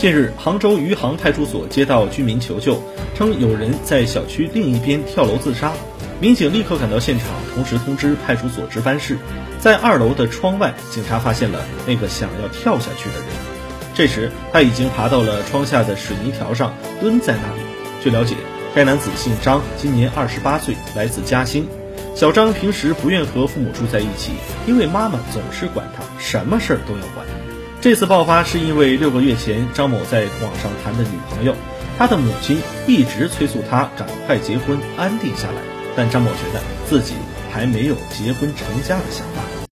近日，杭州余杭派出所接到居民求救，称有人在小区另一边跳楼自杀。民警立刻赶到现场，同时通知派出所值班室。在二楼的窗外，警察发现了那个想要跳下去的人。这时，他已经爬到了窗下的水泥条上，蹲在那里。据了解，该男子姓张，今年二十八岁，来自嘉兴。小张平时不愿和父母住在一起，因为妈妈总是管他，什么事儿都要管。这次爆发是因为六个月前张某在网上谈的女朋友，他的母亲一直催促他赶快结婚安定下来，但张某觉得自己还没有结婚成家的想法。